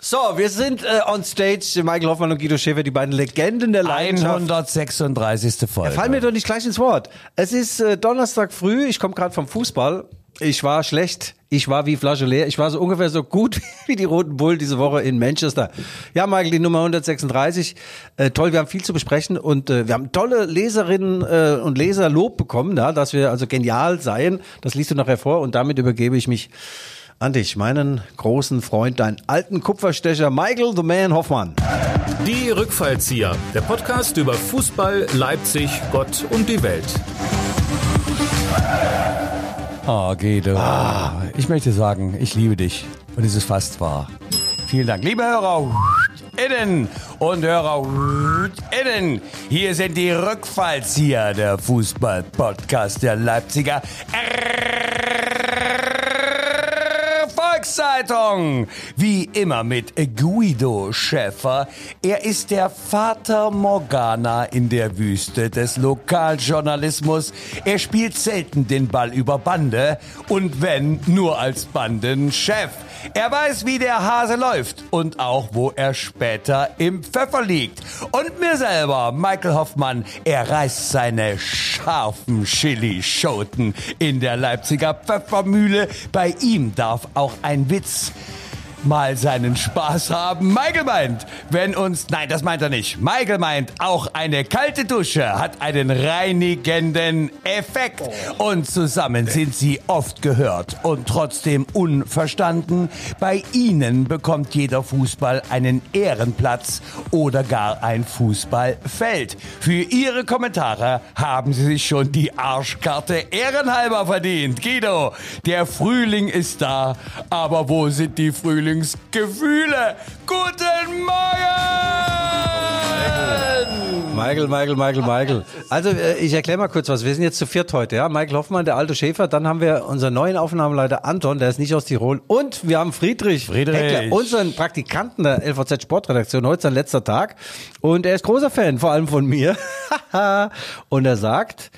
So, wir sind äh, on stage. Michael Hoffmann und Guido Schäfer, die beiden Legenden der Leidenschaft. 136. Folge. Fall mir doch nicht gleich ins Wort. Es ist äh, Donnerstag früh, ich komme gerade vom Fußball. Ich war schlecht, ich war wie Flasche leer. Ich war so ungefähr so gut wie die Roten Bullen diese Woche in Manchester. Ja, Michael, die Nummer 136. Äh, toll, wir haben viel zu besprechen und äh, wir haben tolle Leserinnen äh, und Leser Lob bekommen, da, dass wir also genial seien. Das liest du nachher vor und damit übergebe ich mich an dich, meinen großen Freund, deinen alten Kupferstecher Michael the Man Hoffmann. Die Rückfallzieher, der Podcast über Fußball, Leipzig, Gott und die Welt. Oh, Guido. Ah. Ich möchte sagen, ich liebe dich. Und es ist fast wahr. Vielen Dank. Liebe Hörer innen und Hörer innen, hier sind die Rückfallzieher, der Fußball-Podcast der Leipziger. Volkszeitung. Wie immer mit Guido Schäfer. Er ist der Vater Morgana in der Wüste des Lokaljournalismus. Er spielt selten den Ball über Bande und wenn nur als Bandenchef. Er weiß, wie der Hase läuft und auch, wo er später im Pfeffer liegt. Und mir selber, Michael Hoffmann, er reißt seine scharfen Chili-Schoten in der Leipziger Pfeffermühle. Bei ihm darf auch ein Witz mal seinen Spaß haben. Michael meint, wenn uns, nein, das meint er nicht. Michael meint, auch eine kalte Dusche hat einen reinigenden Effekt. Und zusammen sind sie oft gehört und trotzdem unverstanden. Bei ihnen bekommt jeder Fußball einen Ehrenplatz oder gar ein Fußballfeld. Für ihre Kommentare haben sie sich schon die Arschkarte ehrenhalber verdient. Guido, der Frühling ist da, aber wo sind die Frühling Frühlingsgefühle. Guten Morgen! Michael, Michael, Michael, Michael. Also äh, ich erkläre mal kurz was. Wir sind jetzt zu viert heute, ja. Michael Hoffmann, der alte Schäfer. Dann haben wir unseren neuen Aufnahmeleiter Anton, der ist nicht aus Tirol. Und wir haben Friedrich, Friedrich. Heckler, unseren Praktikanten der LVZ Sportredaktion. Heute sein letzter Tag. Und er ist großer Fan, vor allem von mir. Und er sagt,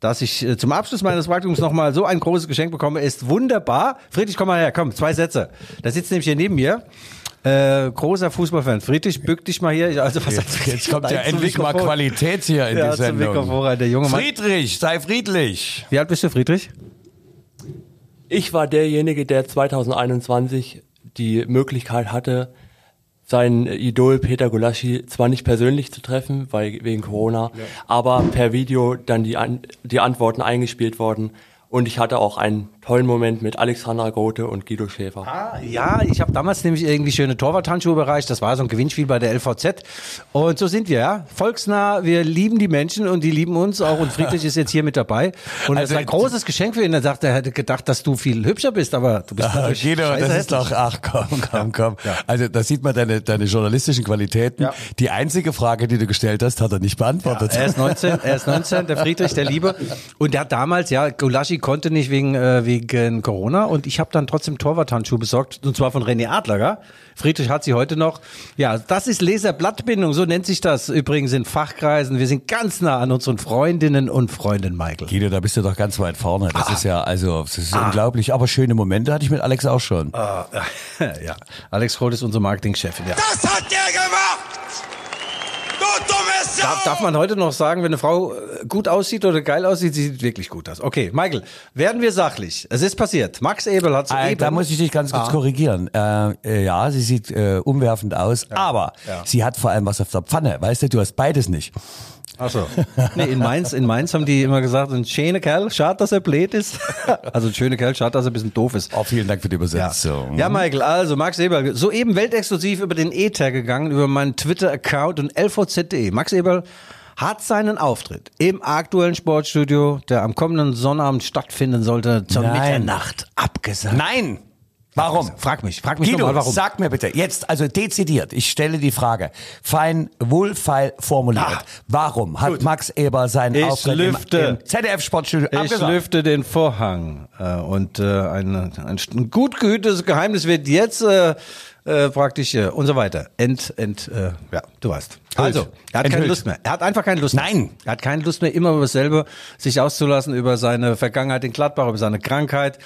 dass ich äh, zum Abschluss meines Praktikums nochmal so ein großes Geschenk bekomme, ist wunderbar. Friedrich, komm mal her, komm, zwei Sätze. Da sitzt nämlich hier neben mir. Äh, großer Fußballfan. Friedrich, bück dich mal hier. Also, was jetzt, jetzt kommt ja endlich mal Qualität hier in ja, die Sendung. Mikrofon, der junge Mann. Friedrich, sei friedlich. Wie alt bist du, Friedrich? Ich war derjenige, der 2021 die Möglichkeit hatte, sein Idol Peter Gulaschi zwar nicht persönlich zu treffen, weil wegen Corona, ja. aber per Video dann die, die Antworten eingespielt worden und ich hatte auch einen tollen Moment mit Alexandra Grote und Guido Schäfer. Ah, ja, ich habe damals nämlich irgendwie schöne Torwarthandschuhe bereicht. Das war so ein Gewinnspiel bei der LVZ. Und so sind wir, ja. Volksnah, wir lieben die Menschen und die lieben uns auch. Und Friedrich ist jetzt hier mit dabei. Und also, das ist ein großes Geschenk für ihn. Er sagt, er hätte gedacht, dass du viel hübscher bist, aber du bist ah, Guido, das hässlich. ist doch, ach komm, komm, komm. Ja. Also da sieht man deine, deine journalistischen Qualitäten. Ja. Die einzige Frage, die du gestellt hast, hat er nicht beantwortet. Ja, er ist 19, er ist 19, der Friedrich, der Liebe. Und der hat damals, ja, Gulaschi konnte nicht wegen, äh, wegen Corona und ich habe dann trotzdem Torwarthandschuhe besorgt und zwar von René Adler. Friedrich hat sie heute noch. Ja, das ist Laserblattbindung, so nennt sich das übrigens in Fachkreisen. Wir sind ganz nah an unseren Freundinnen und Freunden, Michael. Guido, da bist du doch ganz weit vorne. Das ah. ist ja, also, das ist ah. unglaublich. Aber schöne Momente hatte ich mit Alex auch schon. Ah, ja, Alex Kroll ist unser Marketingchef. Ja. Das hat der gemacht! Darf, darf man heute noch sagen, wenn eine Frau äh, gut aussieht oder geil aussieht, sie sieht wirklich gut aus. Okay, Michael, werden wir sachlich. Es ist passiert. Max Ebel hat. Äh, da muss ich dich ganz kurz ah. korrigieren. Äh, äh, ja, sie sieht äh, umwerfend aus, ja. aber ja. sie hat vor allem was auf der Pfanne. Weißt du, du hast beides nicht. Achso. Nee, in Mainz, in Mainz haben die immer gesagt, ein schöner Kerl, schade, dass er blöd ist. Also ein schöner Kerl, schade, dass er ein bisschen doof ist. Oh, vielen Dank für die Übersetzung. Ja, ja Michael, also Max Eberl, soeben weltexklusiv über den Ether gegangen, über meinen Twitter-Account und lvz.de. Max Eberl hat seinen Auftritt im aktuellen Sportstudio, der am kommenden Sonnabend stattfinden sollte, zur Nein. Mitternacht abgesagt. Nein! Warum? Frag mich, frag mich Guido, nochmal, warum. sag mir bitte, jetzt, also dezidiert, ich stelle die Frage, fein, wohlfeil formuliert. Ah, Warum hat gut. Max Eber seinen ich Auftritt lüfte, im, im ZDF-Sportstudio Ich lüfte den Vorhang äh, und äh, ein, ein gut gehütetes Geheimnis wird jetzt äh, äh, praktisch äh, und so weiter. Ent, ent, äh, ja, du weißt. Also, er hat Enthüllt. keine Lust mehr. Er hat einfach keine Lust mehr. Nein. Er hat keine Lust mehr, immer über dasselbe sich auszulassen, über seine Vergangenheit in Gladbach, über seine Krankheit.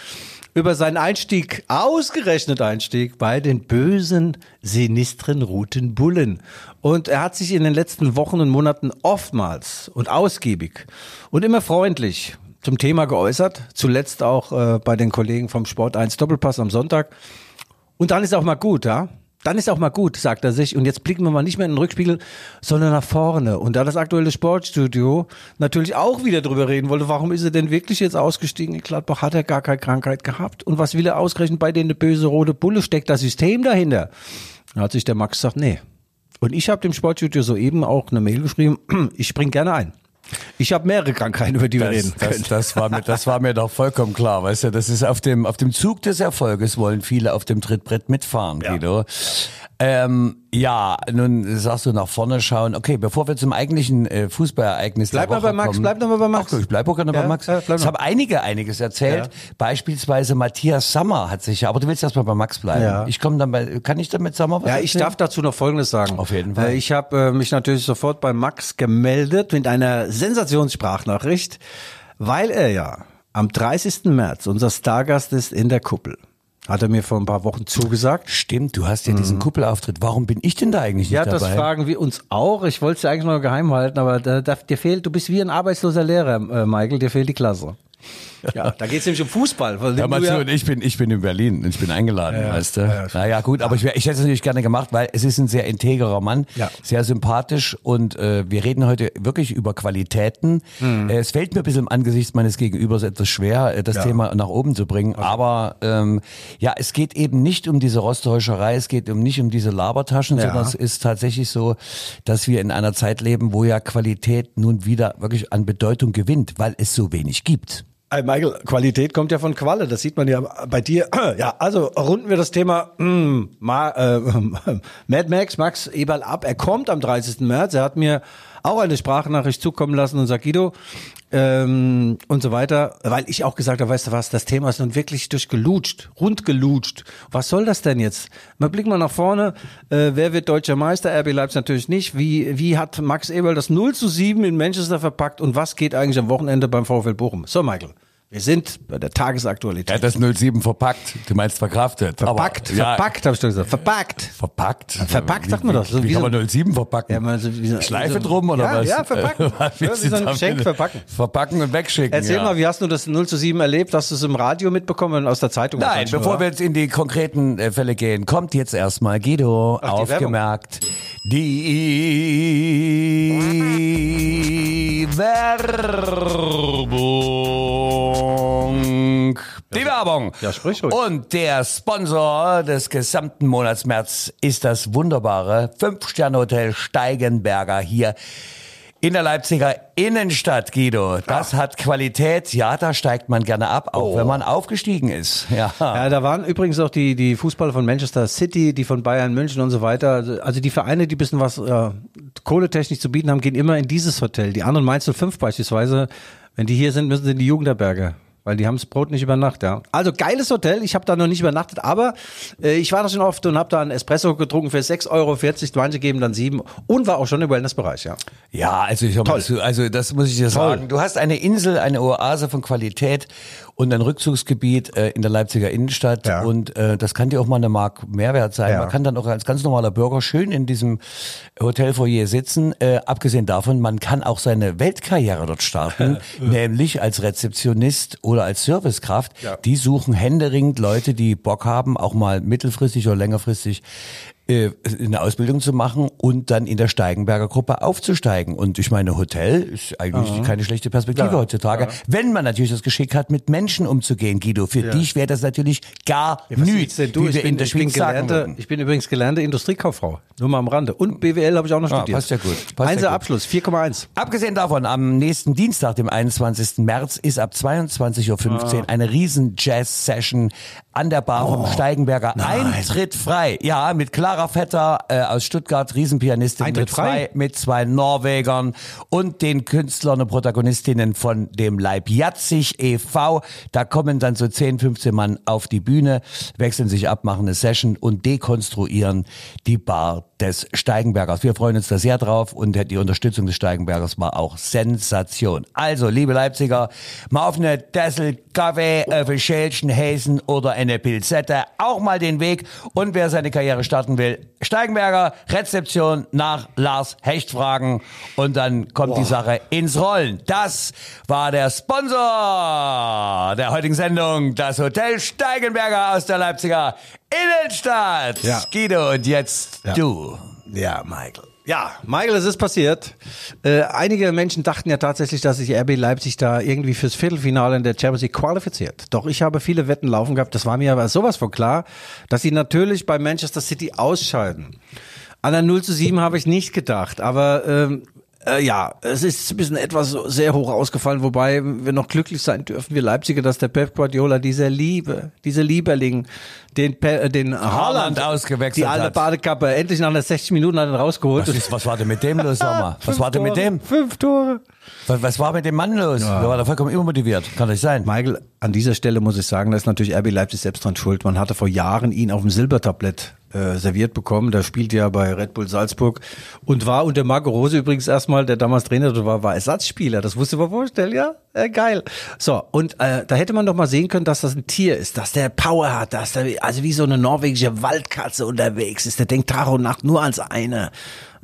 Über seinen Einstieg, ausgerechnet Einstieg, bei den bösen, sinistren Roten Bullen. Und er hat sich in den letzten Wochen und Monaten oftmals und ausgiebig und immer freundlich zum Thema geäußert. Zuletzt auch äh, bei den Kollegen vom Sport 1 Doppelpass am Sonntag. Und dann ist auch mal gut, ja. Dann ist auch mal gut, sagt er sich. Und jetzt blicken wir mal nicht mehr in den Rückspiegel, sondern nach vorne. Und da das aktuelle Sportstudio natürlich auch wieder drüber reden wollte, warum ist er denn wirklich jetzt ausgestiegen in Gladbach? Hat er gar keine Krankheit gehabt? Und was will er ausgerechnet bei denen eine böse rote Bulle? Steckt das System dahinter? Da hat sich der Max gesagt, nee. Und ich habe dem Sportstudio soeben auch eine Mail geschrieben, ich spring gerne ein. Ich habe mehrere Krankheiten, über die wir reden Das, können. das, das, war mir, das war mir doch vollkommen klar, weißt du, das ist auf dem, auf dem Zug des Erfolges wollen viele auf dem Trittbrett mitfahren, Guido. Ähm, ja, nun sagst du nach vorne schauen. Okay, bevor wir zum eigentlichen äh, Fußballereignis Bleib der mal Woche bei Max, kommen. bleib noch mal bei Max. Ach, ich bleib auch gerne Ja, bei Max. ja, noch. haben einige einiges erzählt. Beispielsweise Matthias Sammer hat sich ja, aber du willst erst mal bei Max bleiben. Ja. Ich komme dann bei, kann ich dann mit Sammer was Ja, ich erzählen? darf dazu noch Folgendes sagen. Auf jeden Fall. Äh, Ich habe äh, mich natürlich sofort bei Max gemeldet mit einer Sensationssprachnachricht, weil er ja am 30. März unser Stargast ist in der Kuppel. Hat er mir vor ein paar Wochen zugesagt. Stimmt, du hast ja diesen Kuppelauftritt. Warum bin ich denn da eigentlich nicht Mhm. Ja, dabei? das fragen wir uns auch. Ich wollte es ja eigentlich noch geheim halten, aber da, da, dir fehlt, du bist wie ein arbeitsloser Lehrer, äh, Michael, dir fehlt die Klasse. Ja, da geht es nämlich um Fußball. Mal zu, ja, und ich bin, ich bin in Berlin, ich bin eingeladen, Ja, ja. weißt du. Ja, ja, naja, gut, aber ich, ich hätte es natürlich gerne gemacht, weil es ist ein sehr integrer Mann, Ja. sehr sympathisch und äh, wir reden heute wirklich über Qualitäten. Mhm. Es fällt mir ein bisschen angesichts meines Gegenübers etwas schwer, äh, das Ja. Thema nach oben zu bringen, aber ähm, ja, es geht eben nicht um diese Rostäuscherei, es geht um nicht um diese Labertaschen, Ja. sondern es ist tatsächlich so, dass wir in einer Zeit leben, wo ja Qualität nun wieder wirklich an Bedeutung gewinnt, weil es so wenig gibt. Ey, Michael, Qualität kommt ja von Qualle, das sieht man ja bei dir. Ja, also runden wir das Thema mm, Ma, äh, Mad Max, Max Eberl ab. Er kommt am 30. März. Er hat mir auch eine Sprachnachricht zukommen lassen und sagt, Guido, ähm, und so weiter, weil ich auch gesagt habe, weißt du was, das Thema ist nun wirklich durchgelutscht, rundgelutscht. Was soll das denn jetzt? Mal blicken wir nach vorne. Äh, wer wird deutscher Meister? RB Leipzig natürlich nicht. Wie, wie hat Max Eberl das 0 zu 7 in Manchester verpackt und was geht eigentlich am Wochenende beim VfL Bochum? So, Michael. Wir sind bei der Tagesaktualität. Er hat das 07 verpackt. Du meinst verkraftet. verpackt, Aber, ja, verpackt, habe ich doch gesagt. Verpackt. Verpackt? Verpackt sagt man doch. So wie wie kann so- man 07 verpacken? Ja, man so- so- Schleife drum oder ja, was? ja, verpacken. Was Ja, wie so ein? Geschenk verpacken. Verpacken und wegschicken. Erzähl ja. mal, wie hast du das 0 zu 7 erlebt? Hast du es im Radio mitbekommen aus der Zeitung? Nein, bevor oder? wir jetzt in die konkreten äh, Fälle gehen, kommt jetzt erstmal Guido Ach, aufgemerkt. Die Werbung. Die Werbung. Ja, sprich ruhig. Und der Sponsor des gesamten Monats März ist das wunderbare Fünf-Sterne-Hotel Steigenberger hier in der Leipziger Innenstadt, Guido. Das hat Qualität. Ja, da steigt man gerne ab, auch wenn man aufgestiegen ist. Ja. Ja, da waren übrigens auch die, die Fußballer von Manchester City, die von Bayern München und so weiter. Also- die Vereine, die ein bisschen was äh, kohletechnisch zu bieten haben, gehen immer in dieses Hotel. Die anderen Mainz 05 beispielsweise, wenn die hier sind, müssen sie in die Jugendherberge. Weil die haben das Brot nicht über Nacht, ja. Also geiles Hotel, ich habe da noch nicht übernachtet, aber äh, ich war da schon oft und habe da einen Espresso getrunken für 6,40 Euro, manche geben dann 7 und war auch schon im Wellnessbereich, ja. Ja, also ich mal also das muss ich dir sagen. Du hast eine Insel, eine Oase von Qualität und ein Rückzugsgebiet äh, in der Leipziger Innenstadt Ja. und äh, das kann dir auch mal eine Mark Mehrwert sein. Ja. Man kann dann auch als ganz normaler Bürger schön in diesem Hotelfoyer sitzen. Äh, abgesehen davon, man kann auch seine Weltkarriere dort starten, nämlich als Rezeptionist oder als Servicekraft. Ja. Die suchen händeringend Leute, die Bock haben, auch mal mittelfristig oder längerfristig eine Ausbildung zu machen und dann in der Steigenberger Gruppe aufzusteigen. Und ich meine, Hotel ist eigentlich keine schlechte Perspektive Klar, heutzutage. Wenn man natürlich das Geschick hat, mit Menschen umzugehen, Guido. Für dich wäre das natürlich gar Ja, denn du? wie Ich bin, ich, bin gelernte, ich bin übrigens gelernte Industriekauffrau. Nur mal am Rande. Und BWL habe ich auch noch Ah, studiert. passt ja gut. Passt Einser ja. Abschluss, 4,1. Abgesehen davon, am nächsten Dienstag, dem 21. März, ist ab 22.15 Uhr eine riesen Jazz-Session an der Bar vom Steigenberger. Eintritt frei. Ja, mit Clara Vetter äh, aus Stuttgart, Riesenpianistin Eintritt mit zwei, frei? mit zwei Norwegern und den Künstlern und Protagonistinnen von dem Leib Jatzig e.V. Da kommen dann so 10, 15 Mann auf die Bühne, wechseln sich ab, machen eine Session und dekonstruieren die Bar des Steigenbergers. Wir freuen uns da sehr drauf und die Unterstützung des Steigenbergers war auch Sensation. Also, liebe Leipziger, mal auf eine Dessel Kaffee, ein Schälchen Häsen oder eine Pilzette auch mal den Weg. Und wer seine Karriere starten will, Steigenberger, Rezeption nach Lars Hecht fragen und dann kommt die Sache ins Rollen. Das war der Sponsor der heutigen Sendung, das Hotel Steigenberger aus der Leipziger Innenstadt. Ja. Guido, und jetzt du. Ja, Michael. Ja, Michael, es ist passiert. Äh, einige Menschen dachten ja tatsächlich, dass sich RB Leipzig da irgendwie fürs Viertelfinale in der Champions League qualifiziert. Doch ich habe viele Wetten laufen gehabt. Das war mir aber sowas von klar, dass sie natürlich bei Manchester City ausscheiden. An ein 0 zu 7 habe ich nicht gedacht, aber ähm, äh, ja, es ist ein bisschen etwas sehr hoch ausgefallen, wobei wir noch glücklich sein dürfen, wir Leipziger, dass der Pep Guardiola diese Liebe, diese Lieberling, den, Pe äh, den Haaland ausgewechselt die alte hat. Badekappe, endlich nach einer 60 Minuten hat er rausgeholt. Was, ist, was war denn mit dem los, sag mal? Was war denn mit dem? Fünf Tore. Was, was war mit dem Mann los? Der war da vollkommen immotiviert. Kann das sein? Michael, an dieser Stelle muss ich sagen, da ist natürlich RB Leipzig selbst dran schuld. Man hatte vor Jahren ihn auf dem Silbertablett äh, serviert bekommen. Der spielt ja bei Red Bull Salzburg und war unter Marco Rose übrigens erstmal, der damals Trainer war, war Ersatzspieler. Das musst du dir vorstellen, ja? Äh, geil. So, und äh, da hätte man doch mal sehen können, dass das ein Tier ist, dass der Power hat, dass der also wie so eine norwegische Waldkatze unterwegs ist. Der denkt Tag und Nacht nur als eine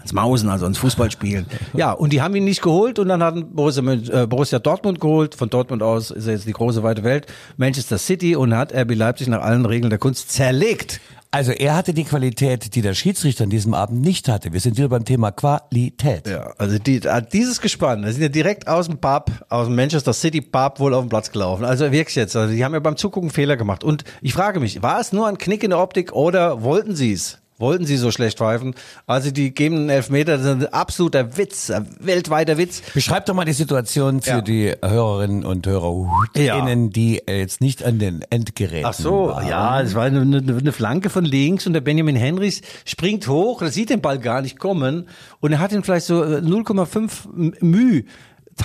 ans Mausen, also ans Fußballspielen. Ja, und die haben ihn nicht geholt und dann hatten Borussia, äh, Borussia Dortmund geholt. Von Dortmund aus ist er jetzt die große weite Welt. Manchester City und hat RB Leipzig nach allen Regeln der Kunst zerlegt. Also er hatte die Qualität, die der Schiedsrichter an diesem Abend nicht hatte. Wir sind wieder beim Thema Qualität. Ja, also die, äh, dieses Gespann, das sind ja direkt aus dem Pub, aus dem Manchester City Pub wohl auf den Platz gelaufen. Also wirklich jetzt, also die haben ja beim Zugucken Fehler gemacht. Und ich frage mich, war es nur ein Knick in der Optik oder wollten sie es? Wollten sie so schlecht pfeifen? Also die geben einen Elfmeter, das ist ein absoluter Witz, ein weltweiter Witz. Beschreib doch mal die Situation für Ja. die Hörerinnen und Hörer, Ja. die jetzt nicht an den Endgeräten Ach so, waren. ja, es war eine, eine, Flanke von links und der Benjamin Henrys springt hoch, er sieht den Ball gar nicht kommen und er hat ihn vielleicht so äh, 0,5 Müh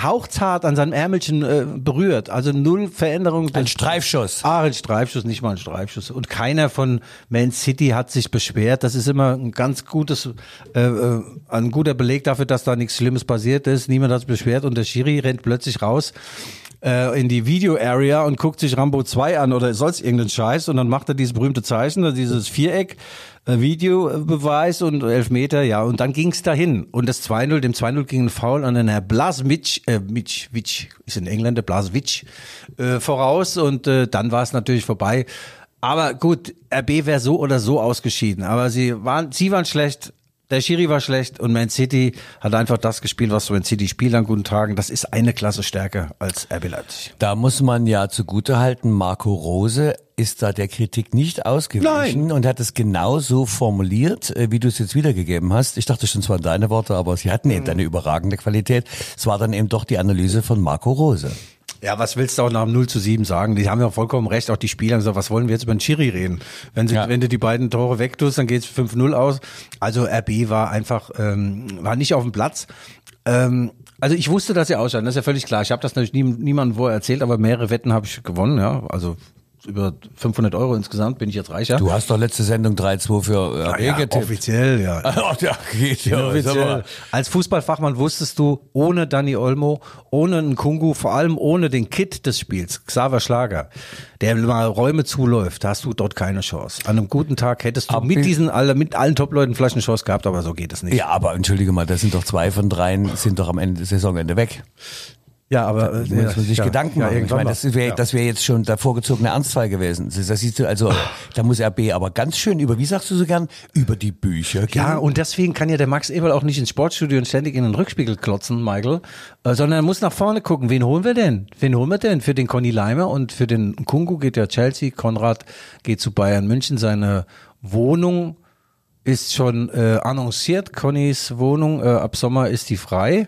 hauchzart an seinem Ärmelchen äh, berührt. Also null Veränderung. Ein Streifschuss. Ah, ein Streifschuss, nicht mal ein Streifschuss. Und keiner von Man City hat sich beschwert. Das ist immer ein ganz gutes, äh, äh, ein guter Beleg dafür, dass da nichts Schlimmes passiert ist. Niemand hat sich beschwert und der Schiri rennt plötzlich raus äh, in die Video-Area und guckt sich Rambo 2 an oder sonst irgendeinen Scheiß und dann macht er dieses berühmte Zeichen, dieses Viereck, äh, Videobeweis und Elfmeter, ja, und dann ging's dahin. Und das 2-0, dem 2-0 ging ein Foul an den Herr Blaswitsch, äh, Mitch, Witsch, ist in Engländer, Blaswitsch, äh, voraus und äh, dann war es natürlich vorbei. Aber gut, RB wäre so oder so ausgeschieden, aber sie waren, sie waren schlecht, der Schiri war schlecht und Man City hat einfach das gespielt, was Man City spielt an guten Tagen. Das ist eine Klasse stärker als RB Leipzig. Da muss man ja zugutehalten, Marco Rose ist da der Kritik nicht ausgewichen Nein. und hat es genau so formuliert, äh, wie du es jetzt wiedergegeben hast. Ich dachte schon, es waren deine Worte, aber sie hatten Mhm. eben eine überragende Qualität. Es war dann eben doch die Analyse von Marco Rose. Ja, was willst du auch nach dem 0 zu 7 sagen? Die haben ja vollkommen recht, auch die Spieler haben gesagt, was wollen wir jetzt über den Schiri reden? Wenn, sie, Ja. wenn du die beiden Tore wegtust, dann geht's 5-0 aus. Also RB war einfach, ähm, war nicht auf dem Platz. Ähm, also ich wusste, dass sie ausscheiden, das ist ja völlig klar. Ich habe das natürlich nie, niemandem vorher erzählt, aber mehrere Wetten habe ich gewonnen, ja. Also über 500 Euro insgesamt bin ich jetzt reicher. Du hast doch letzte Sendung 3-2 für Ah RB ja, getippt. offiziell, ja. Ja, geht ja. Offiziell. Als Fußballfachmann wusstest du, ohne Danny Olmo, ohne einen Kungu, vor allem ohne den Kit des Spiels, Xaver Schlager, der mal Räume zuläuft, hast du dort keine Chance. An einem guten Tag hättest du Aber mit diesen, alle, mit allen Top-Leuten vielleicht eine Chance gehabt, aber so geht es nicht. Ja, aber entschuldige mal, das sind doch zwei von dreien, sind doch am Ende Saisonende weg. Ja, aber äh, Da muss man sich ja, Gedanken ja, machen. ich meine, das wäre das wäre jetzt schon der vorgezogene Ernstfall gewesen. Das, das siehst du, also da muss RB aber ganz schön über, wie sagst du so gern, über die Bücher gehen. Ja, und deswegen kann ja der Max Eberl auch nicht ins Sportstudio und ständig in den Rückspiegel klotzen, Michael, äh, sondern er muss nach vorne gucken. Wen holen wir denn? Wen holen wir denn? Für den Conny Leimer und für den Kungu geht ja Chelsea. Konrad geht zu Bayern München. Seine Wohnung ist schon äh, annonciert. Connys Wohnung, äh, ab Sommer ist die frei.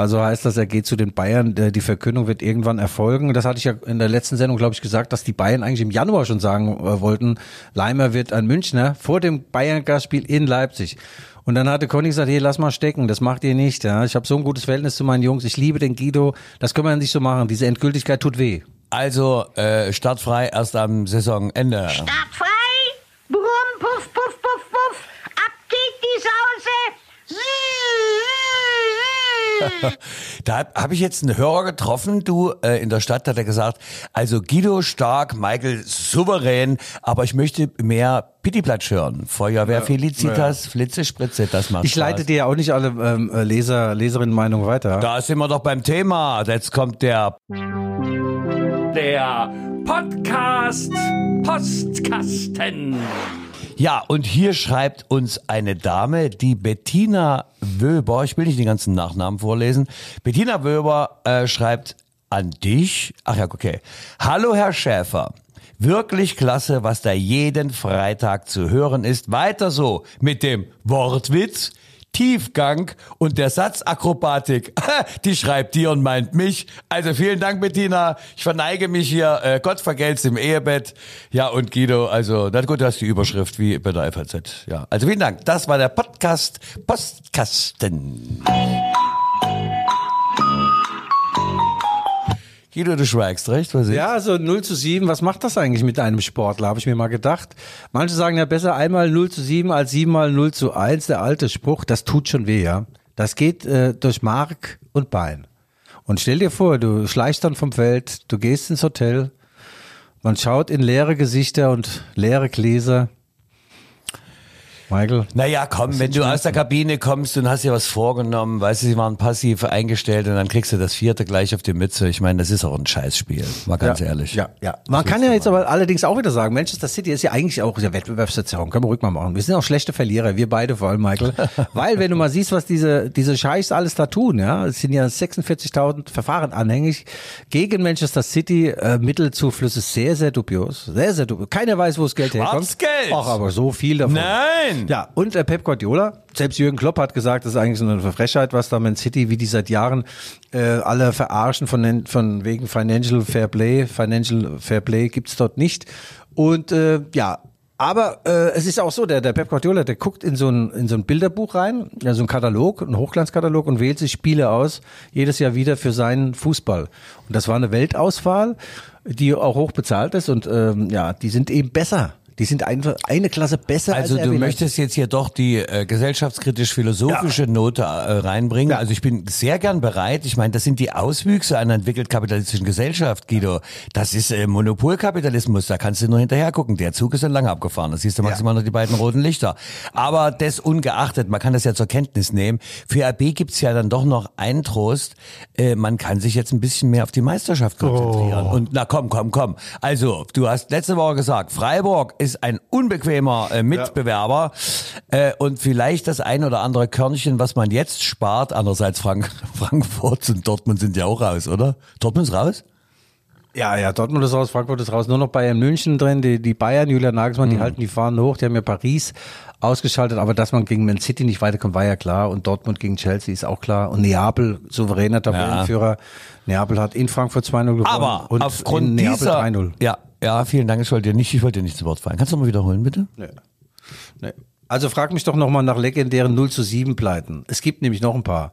Also heißt das, er geht zu den Bayern. Die Verkündung wird irgendwann erfolgen. Das hatte ich ja in der letzten Sendung, glaube ich, gesagt, dass die Bayern eigentlich im Januar schon sagen äh, wollten, Leimer wird ein Münchner vor dem Bayern-Gastspiel in Leipzig. Und dann hatte Conny gesagt, hey, lass mal stecken, das macht ihr nicht. Ja. Ich habe so ein gutes Verhältnis zu meinen Jungs. Ich liebe den Guido. Das können wir nicht so machen. Diese Endgültigkeit tut weh. Also äh, startfrei erst am Saisonende. Startfrei. Brumm, puff, puff, puff, puff. Ab geht die Sause. Da habe ich jetzt einen Hörer getroffen, du, äh, in der Stadt hat er gesagt, also Guido stark, Michael souverän, aber ich möchte mehr Pittiplatsch hören. Feuerwehr Felicitas, Flitze, Spritze, das macht Ich leite Spaß. dir ja auch nicht alle ähm, äh, Leser, Leserinnen-Meinung weiter. Da sind wir doch beim Thema. Jetzt kommt der Der Podcast Postkasten. Ja, und hier schreibt uns eine Dame, die Bettina Wöber, ich will nicht den ganzen Nachnamen vorlesen. Bettina Wöber äh, schreibt an dich. Ach ja, okay. Hallo Herr Schäfer. Wirklich klasse, was da jeden Freitag zu hören ist. Weiter so mit dem Wortwitz, Tiefgang und der Satzakrobatik. Die schreibt dir und meint mich. Also vielen Dank, Bettina. Ich verneige mich hier. Äh, Gott vergelt's im Ehebett. Ja, und Guido, also, na gut, du hast die Überschrift wie bei der FAZ. Ja, also vielen Dank. Das war der Podcast Postkasten. Guido, du schweigst, recht? Was? Ja, so 0 zu 7, was macht das eigentlich mit einem Sportler, habe ich mir mal gedacht. Manche sagen ja besser einmal 0 zu 7 als 7 mal 0 zu 1, der alte Spruch, das tut schon weh, ja. Das geht äh, durch Mark und Bein. Und stell dir vor, du schleichst dann vom Feld, du gehst ins Hotel, man schaut in leere Gesichter und leere Gläser. Michael, Naja, komm, wenn du aus der Kabine kommst und hast dir was vorgenommen, weißt du, sie waren passiv eingestellt und dann kriegst du das vierte gleich auf die Mütze. Ich meine, das ist auch ein Scheißspiel, mal ganz ja, ehrlich. Ja, ja. Man kann ja jetzt aber allerdings auch wieder sagen, Manchester City ist ja eigentlich auch ja Wettbewerbsverzerrung. Können wir ruhig mal machen. Wir sind auch schlechte Verlierer, wir beide vor allem, Michael. Weil, wenn du mal siehst, was diese, diese Scheiß alles da tun, ja, es sind ja 46.000 Verfahren anhängig gegen Manchester City, äh, Mittelzuflüsse sehr, sehr dubios. Sehr, sehr dubios. Keiner weiß, wo das Geld herkommt. Schwarzgeld! Ach, aber so viel davon. Nein! Ja, und äh, Pep Guardiola, selbst Jürgen Klopp hat gesagt, das ist eigentlich so eine Frechheit, was da Man City, wie die seit Jahren äh, alle verarschen von, von wegen Financial Fair Play. Financial Fair Play gibt's dort nicht. Und äh, ja, aber äh, es ist auch so, der, der Pep Guardiola, der guckt in so ein, in so ein Bilderbuch rein, ja, so ein Katalog, ein Hochglanzkatalog und wählt sich Spiele aus, jedes Jahr wieder für seinen Fußball. Und das war eine Weltauswahl, die auch hoch bezahlt ist und ähm, ja, die sind eben besser. Die sind einfach eine Klasse besser Also als du RB möchtest jetzt hier doch die äh, gesellschaftskritisch-philosophische Note äh, reinbringen. Ja. Also ich bin sehr gern bereit. Ich meine, das sind die Auswüchse einer entwickelt kapitalistischen Gesellschaft, Guido. Das ist äh, Monopolkapitalismus. Da kannst du nur hinterher gucken. Der Zug ist schon lange abgefahren. Da siehst du maximal noch die beiden roten Lichter. Aber das ungeachtet, man kann das ja zur Kenntnis nehmen. Für RB gibt's ja dann doch noch einen Trost. Äh, man kann sich jetzt ein bisschen mehr auf die Meisterschaft konzentrieren. Oh. Und na komm, komm, komm. Also, du hast letzte Woche gesagt, Freiburg ist ein unbequemer äh, Mitbewerber äh, und vielleicht das ein oder andere Körnchen, was man jetzt spart. Andererseits Frank Frankfurt und Dortmund sind ja auch raus, oder? Dortmund ist raus? Ja, ja, Dortmund ist raus, Frankfurt ist raus. Nur noch Bayern München drin. Die, die Bayern, Julian Nagelsmann, die halten die Fahnen hoch. Die haben ja Paris ausgeschaltet. Aber dass man gegen Man City nicht weiterkommt, war ja klar. Und Dortmund gegen Chelsea ist auch klar. Und Neapel, souveräner Tabellenführer. Neapel hat in Frankfurt 2-0 gewonnen. Aber und aufgrund in Neapel dieser... 3-0. Ja, ja, vielen Dank. Ich wollte dir nicht, ich wollte dir nicht zu Wort fallen. Kannst du mal wiederholen, bitte? Nee. Also frag mich doch nochmal nach legendären 0 zu 7 Pleiten. Es gibt nämlich noch ein paar.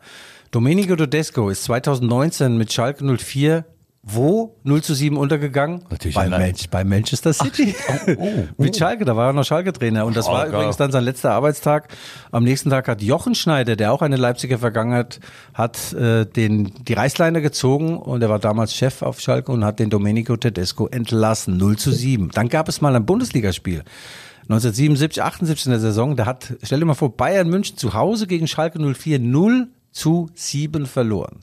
Domenico Tedesco ist 2019 mit Schalke 04 wo 0 zu 7 untergegangen? Natürlich bei. Manch, bei Manchester City. mit Schalke, da war er noch Schalke-Trainer. Und das war Schalke. übrigens dann sein letzter Arbeitstag. Am nächsten Tag hat Jochen Schneider, der auch eine Leipziger Vergangenheit hat, äh, den, die Reißleine gezogen und er war damals Chef auf Schalke und hat den Domenico Tedesco entlassen. 0 zu 7. Dann gab es mal ein Bundesligaspiel. 1977, 78 in der Saison, da hat, stell dir mal vor, Bayern München zu Hause gegen Schalke 04 0 zu 7 verloren.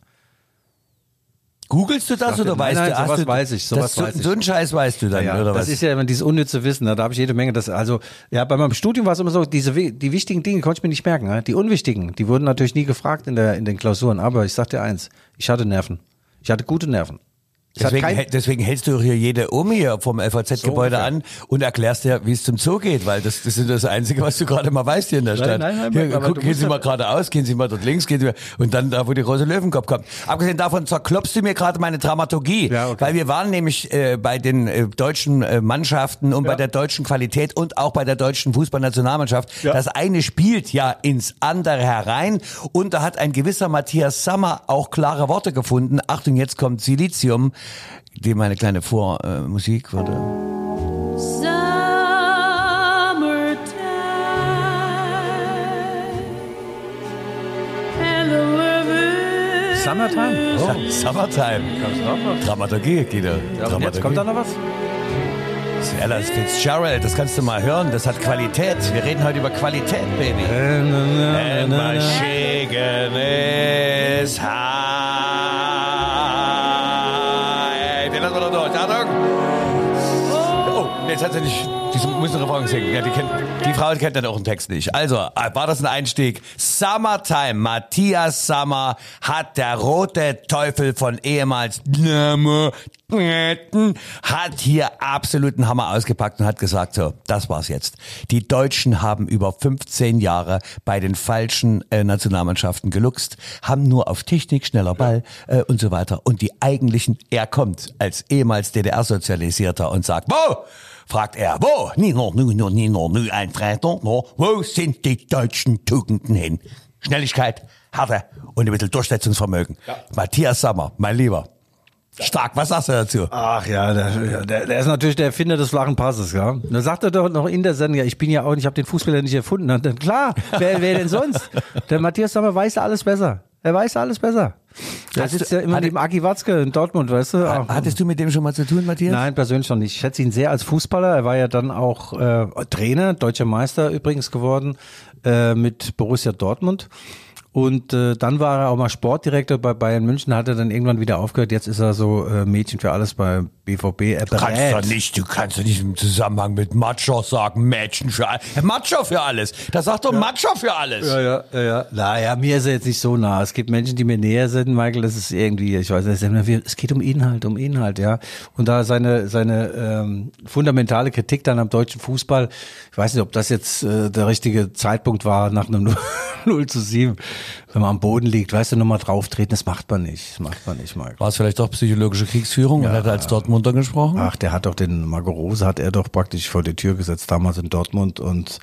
Googlest du das Dachte, oder nein, weißt nein, du? sowas du, weiß ich, sowas das, so, weiß ich. So einen Scheiß weißt du dann, Ja, oder das was? ist ja immer dieses unnütze Wissen, ne? da habe ich jede Menge. Das, also, ja, bei meinem Studium war es immer so, diese, die wichtigen Dinge konnte ich mir nicht merken. Ne? Die unwichtigen, die wurden natürlich nie gefragt in, der, in den Klausuren. Aber ich sag dir eins, ich hatte Nerven. Ich hatte gute Nerven. Deswegen, deswegen hältst du hier jede Omi hier vom LVZ-Gebäude ungefähr. an und erklärst dir, wie es zum Zoo geht, weil das, das ist das Einzige, was du gerade mal weißt hier in der Stadt. nein, nein, hier, aber guck, gehen Sie ja- mal geradeaus, gehen Sie mal dort links, gehen Sie mal, und dann da, wo die große Löwenkopf kommt. Abgesehen davon zerklopfst du mir gerade meine Dramaturgie, Ja, okay. weil wir waren nämlich äh, bei den äh, deutschen äh, Mannschaften und bei der deutschen Qualität und auch bei der deutschen Fußballnationalmannschaft. Das eine spielt ja ins andere herein und da hat ein gewisser Matthias Sammer auch klare Worte gefunden. Achtung, jetzt kommt Silizium, die meine kleine Vormusik äh, wurde. Summertime. Oh. Summertime. Dramaturgie, Guido. Ja, jetzt kommt da noch was? Das ist Ella Fitzgerald, das kannst du mal hören, das hat Qualität. Wir reden heute über Qualität, Baby. And my shaken is Sie nicht. Die muss einen Refrain singen. Ja, die, kennt, die Frau kennt dann auch den Text nicht. Also, war das ein Einstieg? Summertime. Matthias Summer hat der rote Teufel von ehemals hat hier absoluten Hammer ausgepackt und hat gesagt, so, das war's jetzt. Die Deutschen haben über 15 Jahre bei den falschen äh, Nationalmannschaften geluchst, haben nur auf Technik, schneller Ball äh, und so weiter. Und die eigentlichen, er kommt als ehemals DDR-Sozialisierter und sagt, wo? Fragt er, wo? Nino, Nino, Nino, Nino, ein Freitag, no, wo sind die deutschen Tugenden hin? Schnelligkeit, Härte und ein bisschen Durchsetzungsvermögen. Matthias Sammer, mein Lieber. Stark, was sagst du dazu? Ach ja, der, der, der ist natürlich der Erfinder des flachen Passes, ja. Da sagt er doch noch in der Sendung, ja, ich bin ja auch, ich habe den Fußballer nicht erfunden. Und dann, klar, wer, wer denn sonst? Der Matthias Sommer weiß alles besser. Er weiß alles besser. Sitzt du- ja immer neben Aki Watzke in Dortmund, weißt du? Ach, Hattest du mit dem schon mal zu tun, Matthias? Nein, persönlich noch nicht. Ich schätze ihn sehr als Fußballer. Er war ja dann auch äh, Trainer, deutscher Meister übrigens geworden äh, mit Borussia Dortmund. Und äh, dann war er auch mal Sportdirektor bei Bayern München, hat er dann irgendwann wieder aufgehört. Jetzt ist er so äh, Mädchen für alles bei BVB. Er Du kannst doch nicht, du kannst doch nicht im Zusammenhang mit Macho sagen, Mädchen für alles. Macho für alles. Das sagt doch Macho für alles. Ja, ja, ja, ja. Naja, mir ist er jetzt nicht so nah. Es gibt Menschen, die mir näher sind, Michael. Das ist irgendwie, ich weiß nicht, es geht um Inhalt, um Inhalt, ja. Und da seine, seine ähm, fundamentale Kritik dann am deutschen Fußball, ich weiß nicht, ob das jetzt äh, der richtige Zeitpunkt war nach einem 0 zu 7, wenn man am Boden liegt, weißt du, nochmal drauf treten, das macht man nicht. Das macht man nicht, Michael. War es vielleicht doch psychologische Kriegsführung und hat er als Dortmunder gesprochen? Ach, der hat doch den Marco Rose hat er doch praktisch vor die Tür gesetzt, damals in Dortmund und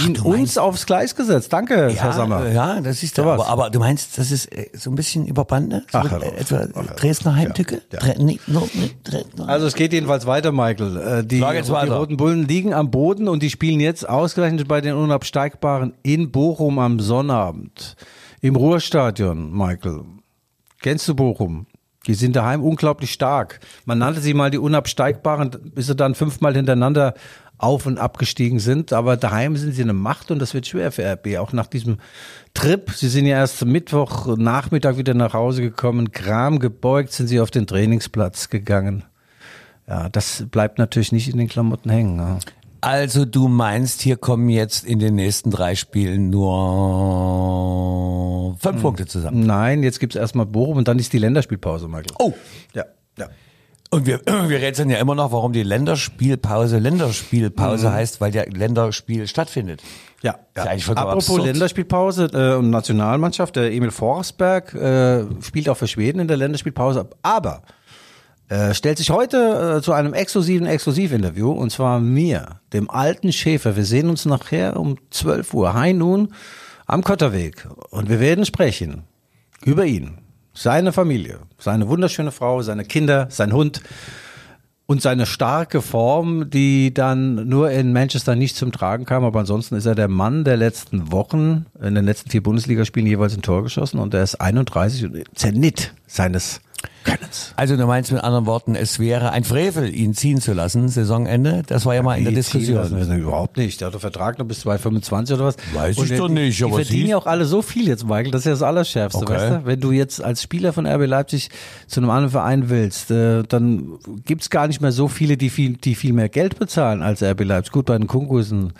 ihn du uns aufs Gleis gesetzt. Danke, Herr Sammer. ja, das ist So was. Aber, aber du meinst, das ist äh, so ein bisschen über Bande? So Ach, äh, etwa Ach. Dresdner Heimtücke? Ja, ja. Nee, no, Dresdner. Also es geht jedenfalls weiter, Michael. Äh, Die, jetzt die weiter. Roten Bullen liegen am Boden und die spielen jetzt ausgerechnet bei den Unabsteigbaren in Bochum am Sonnabend. Im Ruhrstadion, Michael. Kennst du Bochum? Die sind daheim unglaublich stark. Man nannte sie mal die Unabsteigbaren, bis sie dann fünfmal hintereinander auf und abgestiegen sind. Aber daheim sind sie eine Macht und das wird schwer für RB. Auch nach diesem Trip. Sie sind ja erst Mittwoch Nachmittag wieder nach Hause gekommen. Kram gebeugt sind sie auf den Trainingsplatz gegangen. Ja, das bleibt natürlich nicht in den Klamotten hängen. Ja. Also du meinst, hier kommen jetzt in den nächsten drei Spielen nur fünf Hm. Punkte zusammen. Nein, jetzt gibt's erstmal Bochum und dann ist die Länderspielpause, Michael. Oh, Ja, ja. Und wir, wir rätseln ja immer noch, warum die Länderspielpause Länderspielpause Mhm. heißt, weil der Länderspiel stattfindet. Ja, vollkommen Apropos absurd. Länderspielpause äh, und Nationalmannschaft, der Emil Forsberg äh, spielt auch für Schweden in der Länderspielpause, aber äh, stellt sich heute äh, zu einem exklusiven Exklusivinterview und zwar mir, dem alten Schäfer. Wir sehen uns nachher um 12 Uhr, High Noon, am Kotterweg und wir werden sprechen über ihn, seine Familie, seine wunderschöne Frau, seine Kinder, sein Hund und seine starke Form, die dann nur in Manchester nicht zum Tragen kam, aber ansonsten ist er der Mann der letzten Wochen, in den letzten vier Bundesligaspielen jeweils ein Tor geschossen. Und er ist 31 und Zenit seines Könnens. Also du meinst mit anderen Worten, es wäre ein Frevel, ihn ziehen zu lassen, Saisonende. Das war ja mal in der Die ziehen lassen Diskussion. wir überhaupt nicht. Der hat doch Vertrag noch bis 2025 oder was. Weiß Und ich doch nicht, Die aber verdienen sie- ja auch alle so viel jetzt, Michael. Das ist ja das Allerschärfste, Okay. weißt du? Wenn du jetzt als Spieler von RB Leipzig zu einem anderen Verein willst, äh, dann gibt's gar nicht mehr so viele, die viel, die viel mehr Geld bezahlen als RB Leipzig. Gut, bei den ein,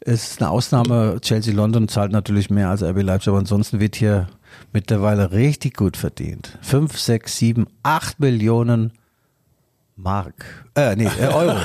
ist eine Ausnahme. Chelsea London zahlt natürlich mehr als RB Leipzig, aber ansonsten wird hier mittlerweile richtig gut verdient. Fünf, sechs, sieben, acht Millionen Mark äh, nee, äh, Euro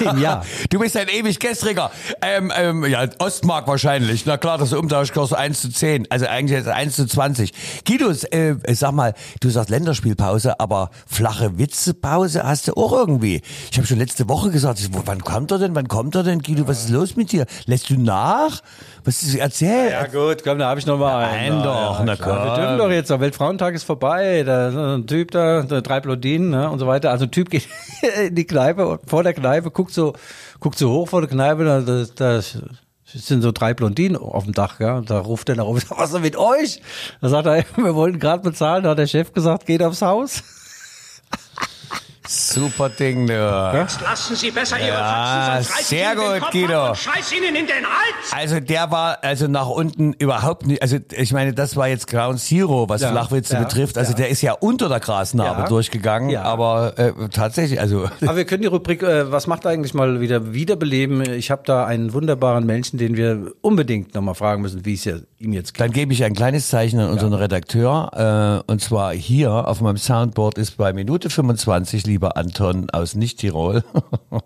im Jahr. Du bist ein ewig gestriger. Ähm, ähm, ja, Ostmark wahrscheinlich. Na klar, das Umtauschkurs 1 zu 10. Also eigentlich es 1 zu 20. Guido, äh, sag mal, du sagst Länderspielpause, aber flache Witzepause hast du auch irgendwie. Ich habe schon letzte Woche gesagt, ich, wo- wann kommt er denn? Wann kommt er denn, Guido? Was ist los mit dir? Lässt du nach? Was ist, erzähl. Ja gut, komm, da habe ich noch mal einen. Einen doch, na klar. komm. Wir dürfen doch jetzt, der Weltfrauentag ist vorbei, da ist ein Typ da, drei Blondinen ne, und so weiter. Also ein Typ geht in die Kneipe, vor der Kneipe, guckt so, guckt so hoch vor der Kneipe, da, da, da sind so drei Blondinen auf dem Dach, ja. Und da ruft er nach oben, was ist denn mit euch? Da sagt er, wir wollten gerade bezahlen, da hat der Chef gesagt, geht aufs Haus. Super Ding, du. Lassen Sie besser Ihre Ja, Faxen, sonst sehr den gut, Kopf Guido. und scheiß Ihnen in den Hals. Also der war also nach unten überhaupt nicht, also ich meine, das war jetzt Ground Zero, was Ja, Flachwitze ja, betrifft. Also ja. der ist ja unter der Grasnarbe durchgegangen, aber äh, tatsächlich, also Aber wir können die Rubrik, äh, was macht eigentlich mal wieder wiederbeleben? Ich habe da einen wunderbaren Menschen, den wir unbedingt nochmal fragen müssen, wie es ja ihm jetzt geht. dann gebe ich ein kleines Zeichen an unseren Redakteur. Äh, und zwar hier auf meinem Soundboard ist bei Minute 25, lieber Anton aus Nicht-Tirol.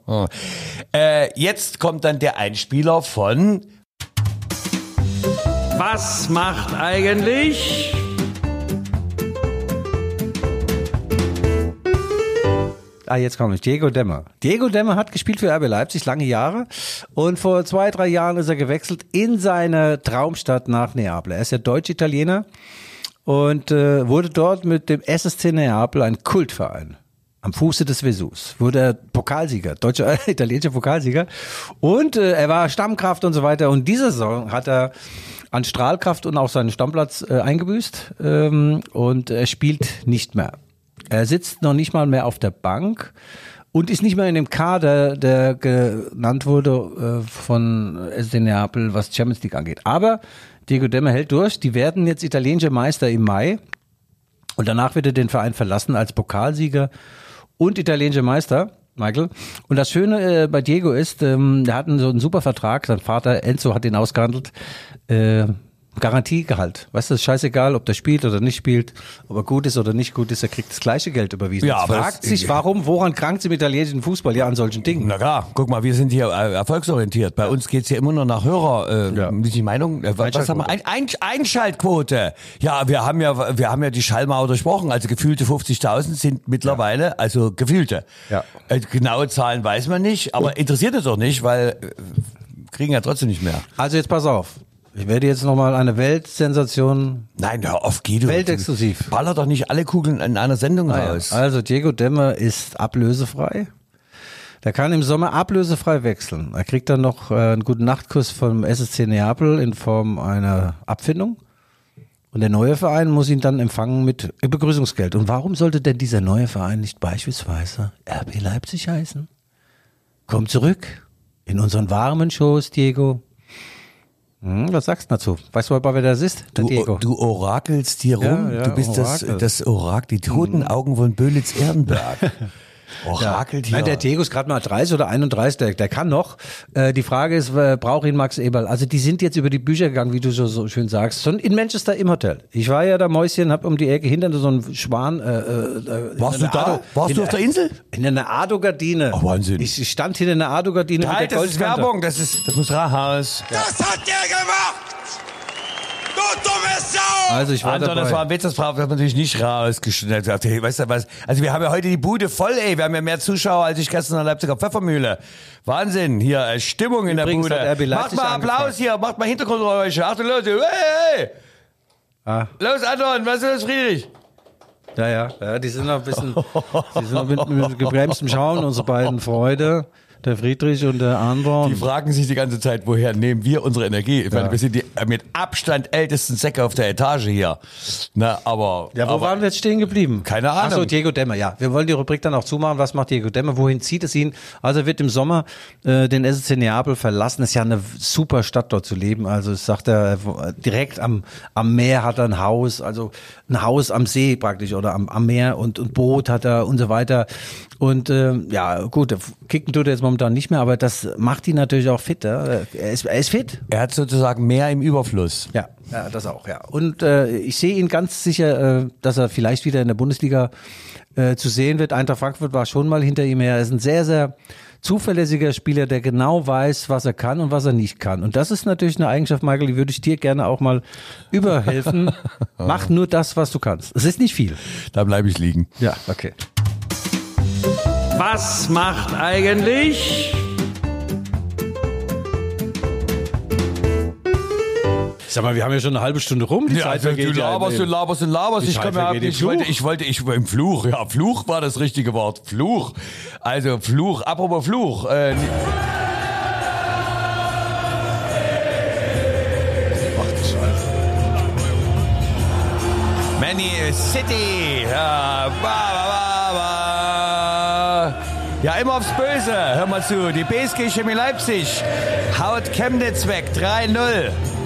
äh, jetzt kommt dann der Einspieler von Was macht eigentlich? Ah, jetzt komme ich. Diego Demmer. Diego Demmer hat gespielt für RB Leipzig lange Jahre und vor zwei, drei Jahren ist er gewechselt in seine Traumstadt nach Neapel. Er ist ja Deutsch-Italiener und äh, wurde dort mit dem SSC Neapel ein Kultverein. Am Fuße des Vesus wurde er Pokalsieger, deutscher, äh, italienischer Pokalsieger. Und äh, er war Stammkraft und so weiter. Und diese Saison hat er an Strahlkraft und auch seinen Stammplatz äh, eingebüßt. Ähm, und er spielt nicht mehr. Er sitzt noch nicht mal mehr auf der Bank und ist nicht mehr in dem Kader, der genannt wurde äh, von SC Neapel, was Champions League angeht. Aber Diego Demmer hält durch. Die werden jetzt italienische Meister im Mai. Und danach wird er den Verein verlassen als Pokalsieger und italienischer Meister, Michael. Und das Schöne äh, bei Diego ist, ähm, der hat einen, so einen super Vertrag. Sein Vater Enzo hat ihn ausgehandelt. Äh, Garantiegehalt. Weißt du, ist scheißegal, ob der spielt oder nicht spielt, ob er gut ist oder nicht gut ist, er kriegt das gleiche Geld überwiesen. Ja, Jetzt aber fragt das- sich, warum, woran krankt sie im italienischen Fußball? Ja, an solchen Dingen. Na klar, guck mal, wir sind hier äh, erfolgsorientiert. Bei uns geht's hier immer nur nach Hörer, äh, Ja. die Meinung. Äh, was haben wir? Ein, ein, Einschaltquote. Ja, wir haben ja, wir haben ja die Schallmauer durchbrochen. Also gefühlte 50.000 sind mittlerweile, also gefühlte. Ja. Äh, genaue Zahlen weiß man nicht, aber interessiert es auch nicht, weil äh, kriegen ja trotzdem nicht mehr. Also jetzt pass auf. Ich werde jetzt nochmal eine Weltsensation Nein, hör auf, Guido. Weltexklusiv. Baller doch nicht alle Kugeln in einer Sendung Ah ja. raus. Also Diego Demmer ist ablösefrei. Der kann im Sommer ablösefrei wechseln. Er kriegt dann noch äh, einen guten Nachtkuss vom SSC Neapel in Form einer Abfindung. Und der neue Verein muss ihn dann empfangen mit Begrüßungsgeld. Und warum sollte denn dieser neue Verein nicht beispielsweise RB Leipzig heißen? Komm zurück in unseren warmen Shows, Diego. Hm, was sagst du dazu? Weißt du, wer das ist? Du, du orakelst hier Ja, rum. ja, du bist das, Orakel. das Orakel, die toten Augen von Böhlitz-Ehrenberg. Orakelt hier. Nein, der Diego ist gerade mal 30 oder 31, der, der kann noch. Äh, die Frage ist, äh, braucht ihn Max Eberl? Also die sind jetzt über die Bücher gegangen, wie du so, so schön sagst, schon in Manchester im Hotel. Ich war ja da Mäuschen, hab um die Ecke hinter so einem Schwan. Äh, äh, Warst in du da? Ado- Warst in du auf der Insel? In einer Ado-Gardine. Ach, Wahnsinn. Ich stand hinter einer Ado-Gardine mit der das ist. Werbung, das ist, das muss raus. Das hat der gemacht! Du dumme Sau! Also ich war Anton, dabei. das war ein Witz, das braucht man natürlich nicht rausgeschnitten. Weißt du was? Also wir haben ja heute die Bude voll, ey. Wir haben ja mehr Zuschauer als ich gestern in der Leipziger Pfeffermühle. Wahnsinn, hier äh, Stimmung in Übrigens der Bude. Macht mal Applaus angefragt. hier, macht mal Hintergrundgeräusche. Achtung Leute, hey, hey. Ah. Los Anton, was ist das, Friedrich? Ja, ja, ja, die sind noch ein bisschen, die sind noch mit, mit gebremstem Schauen, unsere beiden Freunde, der Friedrich und der Andron. Die fragen sich die ganze Zeit, woher nehmen wir unsere Energie? Ich meine, Ja. wir sind die äh, mit Abstand ältesten Säcke auf der Etage hier. Na, aber, Ja, wo aber waren wir jetzt stehen geblieben? Keine Ahnung. Achso, Diego Demmer, ja. Wir wollen die Rubrik dann auch zumachen. Was macht Diego Demmer? Wohin zieht es ihn? Also er wird im Sommer äh, den SSC Neapel verlassen. Ist ja eine super Stadt dort zu leben. Also es sagt er, direkt am, am Meer hat er ein Haus, also ein Haus am See praktisch oder am, am Meer und, und Boot hat er und so weiter. Und ähm, ja, gut, kicken tut er jetzt momentan momentan nicht mehr, aber das macht ihn natürlich auch fit. Ja? Er, ist, er ist fit. Er hat sozusagen mehr im Überfluss. Ja, ja das auch, ja. Und äh, ich sehe ihn ganz sicher, äh, dass er vielleicht wieder in der Bundesliga äh, zu sehen wird. Eintracht Frankfurt war schon mal hinter ihm her. Er ist ein sehr, sehr zuverlässiger Spieler, der genau weiß, was er kann und was er nicht kann. Und das ist natürlich eine Eigenschaft, Michael, die würde ich dir gerne auch mal überhelfen. Mach nur das, was du kannst. Es ist nicht viel. Da bleibe ich liegen. Ja, okay. Was macht eigentlich Sag mal, wir haben ja schon eine halbe Stunde rum. Die Zeit du vergeht ja laberst, im- du laberst, du laberst. Ich, Zeit ja, vergeht im ich wollte, ich wollte, ich im Fluch. Ja, Fluch war das richtige Wort. Fluch. Also Fluch. Apropos Fluch. Äh, Many City. Ja, ba, ba, ba, ba. Ja, immer aufs Böse. Hör mal zu. Die BSG Chemie Leipzig haut Chemnitz weg. 3-0.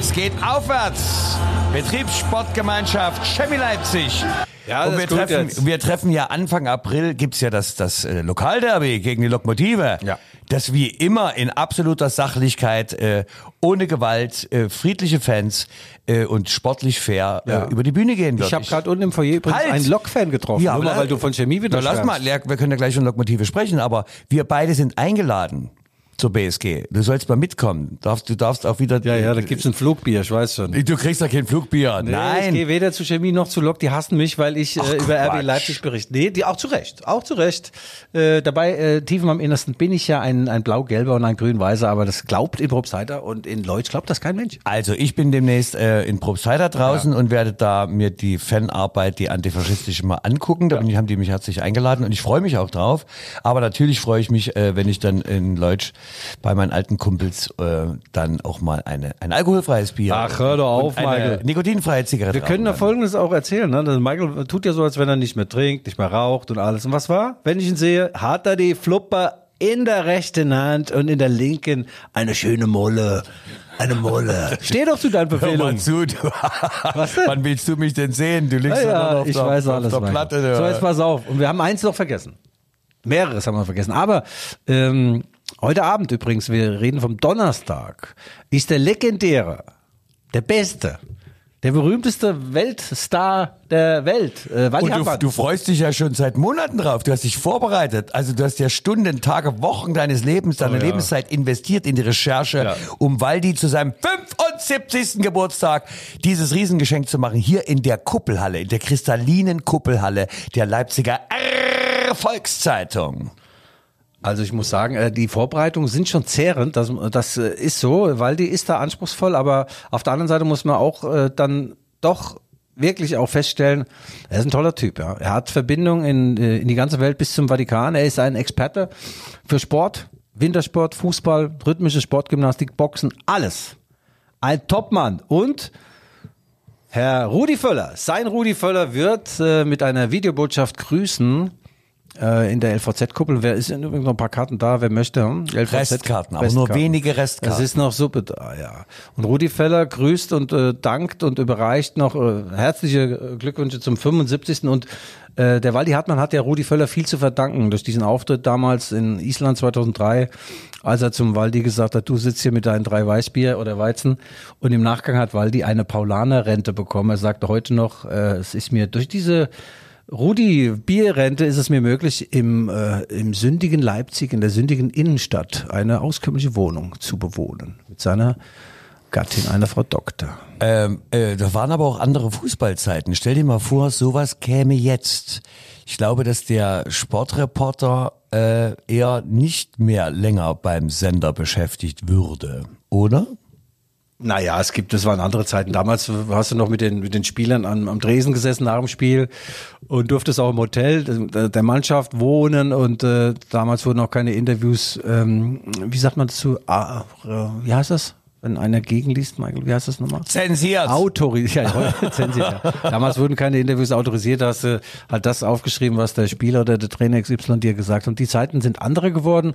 Es geht aufwärts. Betriebssportgemeinschaft Chemie Leipzig. Ja, Und das wir ist gut treffen, wir treffen ja Anfang April, gibt's ja das, das äh, Lokalderby gegen die Lokomotive. Ja. Das wie immer in absoluter Sachlichkeit, äh, ohne Gewalt, äh, friedliche Fans äh, und sportlich fair Ja. äh, über die Bühne gehen wird. Ich habe gerade unten im Foyer übrigens Halt! einen Lok-Fan getroffen, Ja, nur mal, weil du von Chemie wieder Na, lass mal, ja, wir können ja gleich von Lokomotive sprechen, aber wir beide sind eingeladen zur BSG. Du sollst mal mitkommen. Darfst, du darfst auch wieder. Ja, ja, da gibt's ein Flugbier, ich weiß schon. Du kriegst doch kein Flugbier. Nee, Nein. Ich gehe weder zu Chemie noch zu Lok, die hassen mich, weil ich äh, über RB Quatsch. Leipzig berichte. Nee, die auch zu Recht, auch zu Recht. Äh, dabei, äh, tief am Innersten bin ich ja ein, ein blau-gelber und ein grün-weißer, aber das glaubt in Probstheiter und in Leutsch glaubt das kein Mensch. Also ich bin demnächst äh, in Probstheiter draußen und werde da mir die Fanarbeit, die antifaschistische mal angucken. Da ich- haben die mich herzlich eingeladen und ich freue mich auch drauf. Aber natürlich freue ich mich, äh, wenn ich dann in Leutsch bei meinen alten Kumpels äh, dann auch mal eine, ein alkoholfreies Bier Ach, hör doch auf, eine Michael. nikotinfreie Zigarette Wir können da Folgendes auch erzählen. Ne? Der Michael tut ja so, als wenn er nicht mehr trinkt, nicht mehr raucht und alles. Und was war? Wenn ich ihn sehe, hat er die Flupper in der rechten Hand und in der linken eine schöne Molle. Eine Molle. Steh doch zu deinen Hör mal zu, du. Was denn? Wann willst du mich denn sehen? Du liegst Ja, ja, ja, auf ich der, weiß auf alles. der. Platte. du. So, jetzt pass auf. Und wir haben eins noch vergessen. Mehreres haben wir vergessen. Aber ähm, heute Abend übrigens, wir reden vom Donnerstag, ist der legendäre, der beste, der berühmteste Weltstar der Welt, äh, Waldi Und du, du freust dich ja schon seit Monaten drauf. Du hast dich vorbereitet. Also du hast ja Stunden, Tage, Wochen deines Lebens, deiner Lebenszeit investiert in die Recherche, Ja. um Waldi zu seinem 75. Geburtstag dieses Riesengeschenk zu machen. Hier in der Kuppelhalle, in der kristallinen Kuppelhalle der Leipziger Volkszeitung. Also ich muss sagen, äh, die Vorbereitungen sind schon zehrend. Das, das äh, ist so, weil die ist da anspruchsvoll. Aber auf der anderen Seite muss man auch äh, dann doch wirklich auch feststellen, er ist ein toller Typ. Ja. Er hat Verbindung in, in die ganze Welt bis zum Vatikan. Er ist ein Experte für Sport, Wintersport, Fußball, rhythmische Sportgymnastik, Boxen, alles. Ein Topmann. Und Herr Rudi Völler, sein Rudi Völler wird mit einer Videobotschaft grüßen äh, in der LVZ-Kuppel. Wer ist denn übrigens noch ein paar Karten da? Wer möchte? Hm? LVZ Restkarten, aber nur wenige Restkarten. Es ist noch Suppe da, ja. Und Rudi Völler grüßt und äh, dankt und überreicht noch äh, herzliche äh, Glückwünsche zum 75. Und äh, der Waldi Hartmann hat ja Rudi Völler viel zu verdanken durch diesen Auftritt damals in Island 2003, als er zum Waldi gesagt hat, du sitzt hier mit deinen drei Weißbier oder Weizen. Und im Nachgang hat Waldi eine Paulaner-Rente bekommen. Er sagte heute noch, äh, es ist mir durch diese Rudi Bierrente ist es mir möglich, im, äh, im sündigen Leipzig, in der sündigen Innenstadt, eine auskömmliche Wohnung zu bewohnen. Mit seiner Gattin, einer Frau Doktor. Ähm, äh, da waren aber auch andere Fußballzeiten. Stell dir mal vor, sowas käme jetzt. Ich glaube, dass der Sportreporter äh, eher nicht mehr länger beim Sender beschäftigt würde, oder? Naja, es gibt, das waren andere Zeiten. Damals hast du noch mit den, mit den Spielern am, am Dresen gesessen nach dem Spiel und durftest auch im Hotel der, Mannschaft wohnen und äh, damals wurden auch keine Interviews, ähm, wie sagt man dazu, ah, äh, wie heißt das? Wenn einer gegenliest, Michael, wie heißt das nochmal? Zensiert. Autorisiert. Ja, zensiert, ja. Damals wurden keine Interviews autorisiert, da hast du halt das aufgeschrieben, was der Spieler oder der Trainer XY dir gesagt hat. Und die Zeiten sind andere geworden.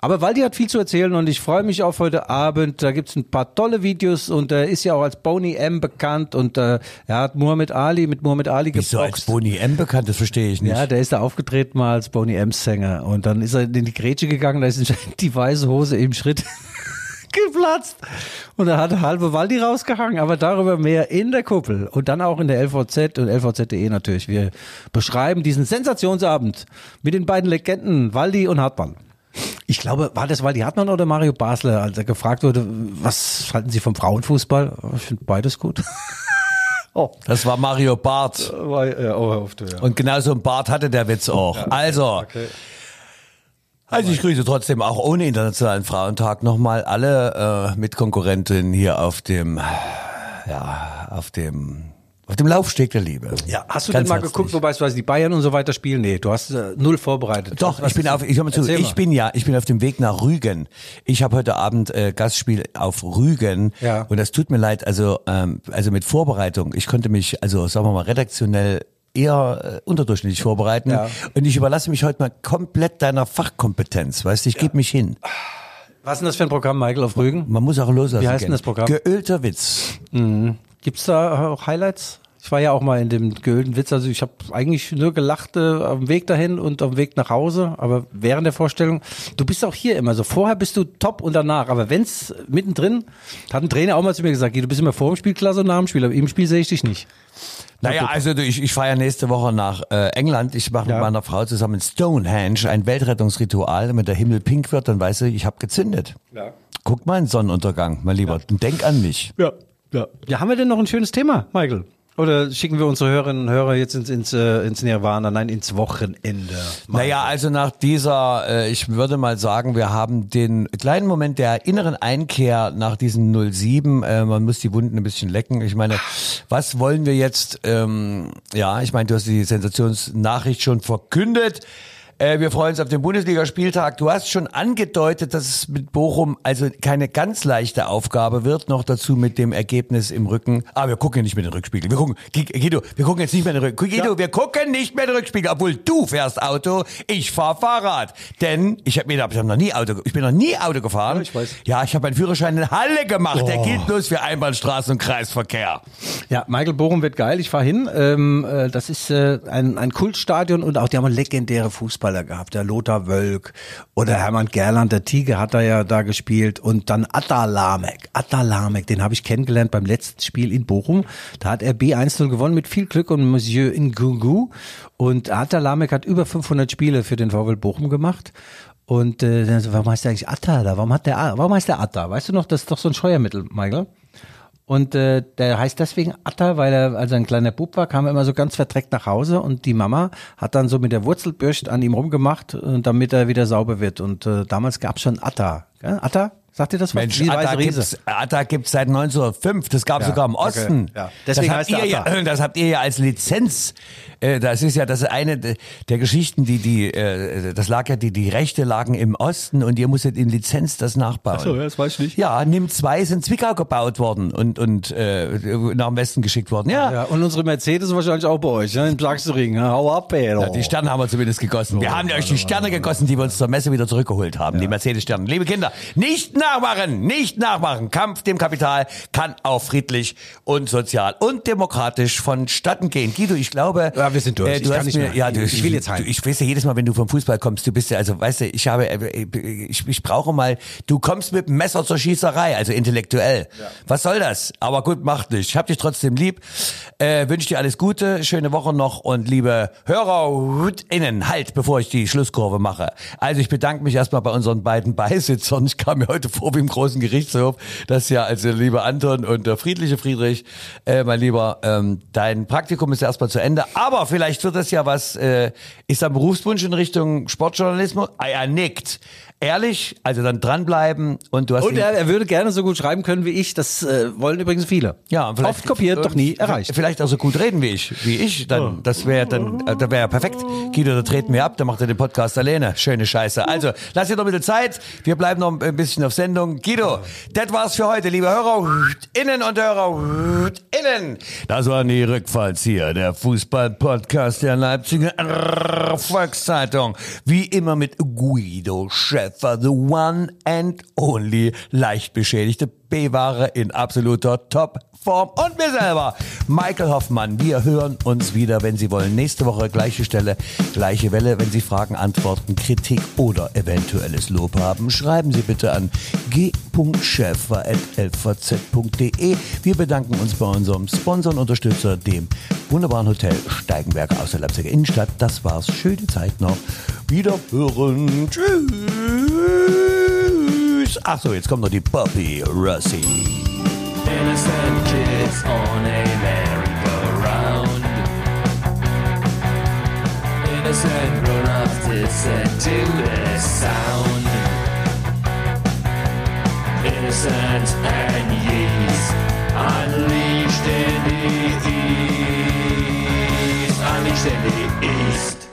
Aber Waldi hat viel zu erzählen und ich freue mich auf heute Abend. Da gibt's ein paar tolle Videos und er ist ja auch als Boney M bekannt und äh, er hat Muhammad Ali mit Muhammad Ali Wieso als geboxt. Boni M bekannt? Das verstehe ich nicht. Ja, der ist da aufgetreten mal als Boney M Sänger und dann ist er in die Grätsche gegangen, da ist die weiße Hose im Schritt geplatzt und da hat halbe Waldi rausgehangen, aber darüber mehr in der Kuppel und dann auch in der LVZ und LVZ.de natürlich. Wir beschreiben diesen Sensationsabend mit den beiden Legenden Waldi und Hartmann. Ich glaube, war das Waldi Hartmann oder Mario Basler, als er gefragt wurde, was halten Sie vom Frauenfußball? Ich finde beides gut. oh, Das war Mario Barth. war, ja, oh, du, ja. Und genau so ein Bart hatte der Witz auch. Also, also ich grüße trotzdem auch ohne Internationalen Frauentag nochmal alle äh, Mitkonkurrentinnen hier auf dem, ja, auf dem, auf dem Laufsteg der Liebe. Ja, hast du Ganz denn mal herzlich. geguckt, wobei es die Bayern und so weiter spielen? Nee, du hast äh, null vorbereitet. Doch, ich bin auf, ich, hör mal zu, Erzähl ich bin ja, ich bin auf dem Weg nach Rügen. Ich habe heute Abend äh, Gastspiel auf Rügen Ja. und das tut mir leid. Also, ähm, also mit Vorbereitung. Ich konnte mich, also sagen wir mal redaktionell eher äh, unterdurchschnittlich vorbereiten Ja. und ich überlasse mich heute mal komplett deiner Fachkompetenz. Weißt du, ich gebe mich hin. Was ist denn das für ein Programm, Michael, auf Rügen? Man muss auch loslassen. Wie heißt denn das Programm? Geölter Witz. Gibt's da auch Highlights? Ich war ja auch mal in dem geölten Witz, also ich habe eigentlich nur gelacht äh, auf dem Weg dahin und auf dem Weg nach Hause, aber während der Vorstellung, du bist auch hier immer so, vorher bist du top und danach, aber wenn's mittendrin, hat ein Trainer auch mal zu mir gesagt, du bist immer vor dem Spiel klasse und nach dem Spiel, aber im Spiel sehe ich dich nicht. Naja, also du, ich, ich fahre ja nächste Woche nach äh, England. Ich mache Ja. mit meiner Frau zusammen Stonehenge, ein Weltrettungsritual. Wenn der Himmel pink wird, dann weißt du, ich habe gezündet. Ja. Guck mal einen Sonnenuntergang, mein Lieber. Und denk an mich. Ja, ja. Ja, haben wir denn noch ein schönes Thema, Michael? Oder schicken wir unsere Hörerinnen und Hörer jetzt ins, ins, äh, ins Nirvana, nein, ins Wochenende? Naja, also nach dieser, äh, ich würde mal sagen, wir haben den kleinen Moment der inneren Einkehr nach diesen 07. Äh, man muss die Wunden ein bisschen lecken. Ich meine, was wollen wir jetzt? Ähm, ja, ich meine, du hast die Sensationsnachricht schon verkündet. Äh, wir freuen uns auf den Bundesligaspieltag. Du hast schon angedeutet, dass es mit Bochum also keine ganz leichte Aufgabe wird. Noch dazu mit dem Ergebnis im Rücken. Ah, wir gucken nicht mehr in den Rückspiegel. Wir gucken, Guido, wir gucken jetzt nicht mehr den Rückspiegel. Guido, wir gucken nicht mehr den Rückspiegel. Obwohl du fährst Auto, ich fahr Fahrrad. Denn ich habe mir, ich hab noch nie Auto, ich bin noch nie Auto gefahren. Ja, ich weiß. Ja, ich habe meinen Führerschein in Halle gemacht. Der gilt bloß für Einbahnstraßen und Kreisverkehr. Ja, Michael Bochum wird geil. Ich fahr hin. Ähm, äh, das ist äh, ein, ein Kultstadion und auch die haben legendäre Fußballer gehabt. Der Lothar Wölk oder Hermann Gerland, der Tiger hat da ja da gespielt und dann Atta Lamek. Atta Lamek, den habe ich kennengelernt beim letzten Spiel in Bochum. Da hat er B1-0 gewonnen mit viel Glück und Monsieur Ngungu. Und Atta Lamek hat über 500 Spiele für den VfL Bochum gemacht. Und äh, warum heißt der eigentlich Atta da? Warum hat der, warum heißt der Atta? Weißt du noch, das ist doch so ein Scheuermittel, Michael. Und äh, der heißt deswegen Atta, weil er, als er ein kleiner Bub war, kam er immer so ganz verdreckt nach Hause und die Mama hat dann so mit der Wurzelbürst an ihm rumgemacht, äh, damit er wieder sauber wird. Und äh, damals gab's schon Atta. Gell? Atta? Sagt ihr das was? Mensch, Wie Atta gibt's, Atta gibt's seit 1905. Das gab's Ja, sogar im okay, Osten. ja. Deswegen das, heißt habt ihr ja, das habt ihr ja als Lizenz. Äh, Das ist ja das ist eine der Geschichten, die die äh, das lag ja die die Rechte lagen im Osten und ihr musstet in Lizenz das nachbauen. Ach so, ja, das weiß ich nicht. Ja, Nimm 2 ist in Zwickau gebaut worden und und äh, nach dem Westen geschickt worden. Ja. Ja, und unsere Mercedes wahrscheinlich auch bei euch, ne? in Sachsenring. ne? Hau ab, ey. Ja, die Sterne haben wir zumindest gegossen. Wir haben euch die Sterne gegossen, die wir uns zur Messe wieder zurückgeholt haben. Die Mercedes-Sterne. Liebe Kinder, nicht nachmachen, nicht nachmachen. Kampf dem Kapital kann auch friedlich und sozial und demokratisch vonstatten gehen. Guido, ich glaube... äh, Ja, wir sind durch. du Ich hast nicht mir, mehr. Ja, du, Ich will jetzt heim. Du, ich weiß ja jedes Mal, wenn du vom Fußball kommst, du bist ja, also weißt du, ich habe, äh, ich, ich brauche mal, du kommst mit dem Messer zur Schießerei, also intellektuell. Was soll das? Aber gut, macht nicht. Ich hab dich trotzdem lieb. Äh, wünsche dir alles Gute, schöne Woche noch und liebe HörerInnen, halt, bevor ich die Schlusskurve mache. Also ich bedanke mich erstmal bei unseren beiden Beisitzern. Ich kam mir heute vor wie im großen Gerichtshof. Das ja, also lieber Anton und der friedliche Friedrich, äh, mein Lieber, ähm, dein Praktikum ist erstmal zu Ende. Aber vielleicht wird das ja was, äh, ist da ein Berufswunsch in Richtung Sportjournalismus? Ah, er nickt. Ehrlich, also dann dranbleiben und du hast Und er, er würde gerne so gut schreiben können wie ich. Das äh, wollen übrigens viele. Ja, vielleicht- Oft kopiert, doch nie erreicht. Vielleicht auch so gut reden wie ich, wie ich, dann, das wäre dann, äh, das wäre ja perfekt. Guido, da treten wir ab, da macht er den Podcast alleine. Schöne Scheiße. Also, lass dir noch ein bisschen Zeit. Wir bleiben noch ein bisschen auf Sendung. Guido, das war's für heute, liebe Hörer innen und Hörer innen. Das waren die Rückfallzieher, der Fußball-Podcast der Leipziger Volkszeitung. Wie immer mit Guido Schäfer, the one and only leicht beschädigte B-Ware in absoluter Top-Form. Und mir selber, Michael Hoffmann. Wir hören uns wieder, wenn Sie wollen. Nächste Woche gleiche Stelle, gleiche Welle. Wenn Sie Fragen, Antworten, Kritik oder eventuelles Lob haben, schreiben Sie bitte an g.schäfer.lvz.de. Wir bedanken uns bei unserem Sponsor und Unterstützer, dem wunderbaren Hotel Steigenberg aus der Leipziger Innenstadt. Das war's. Schöne Zeit noch. Wiederhören. Tschüss. Kids Athletes, ah, comme dans du Poppy Rossi. Innocent kids on a merry-go-round. Innocent grown-ups listen to this sound. Innocent and yeast unleashed in the east. Unleashed in the east.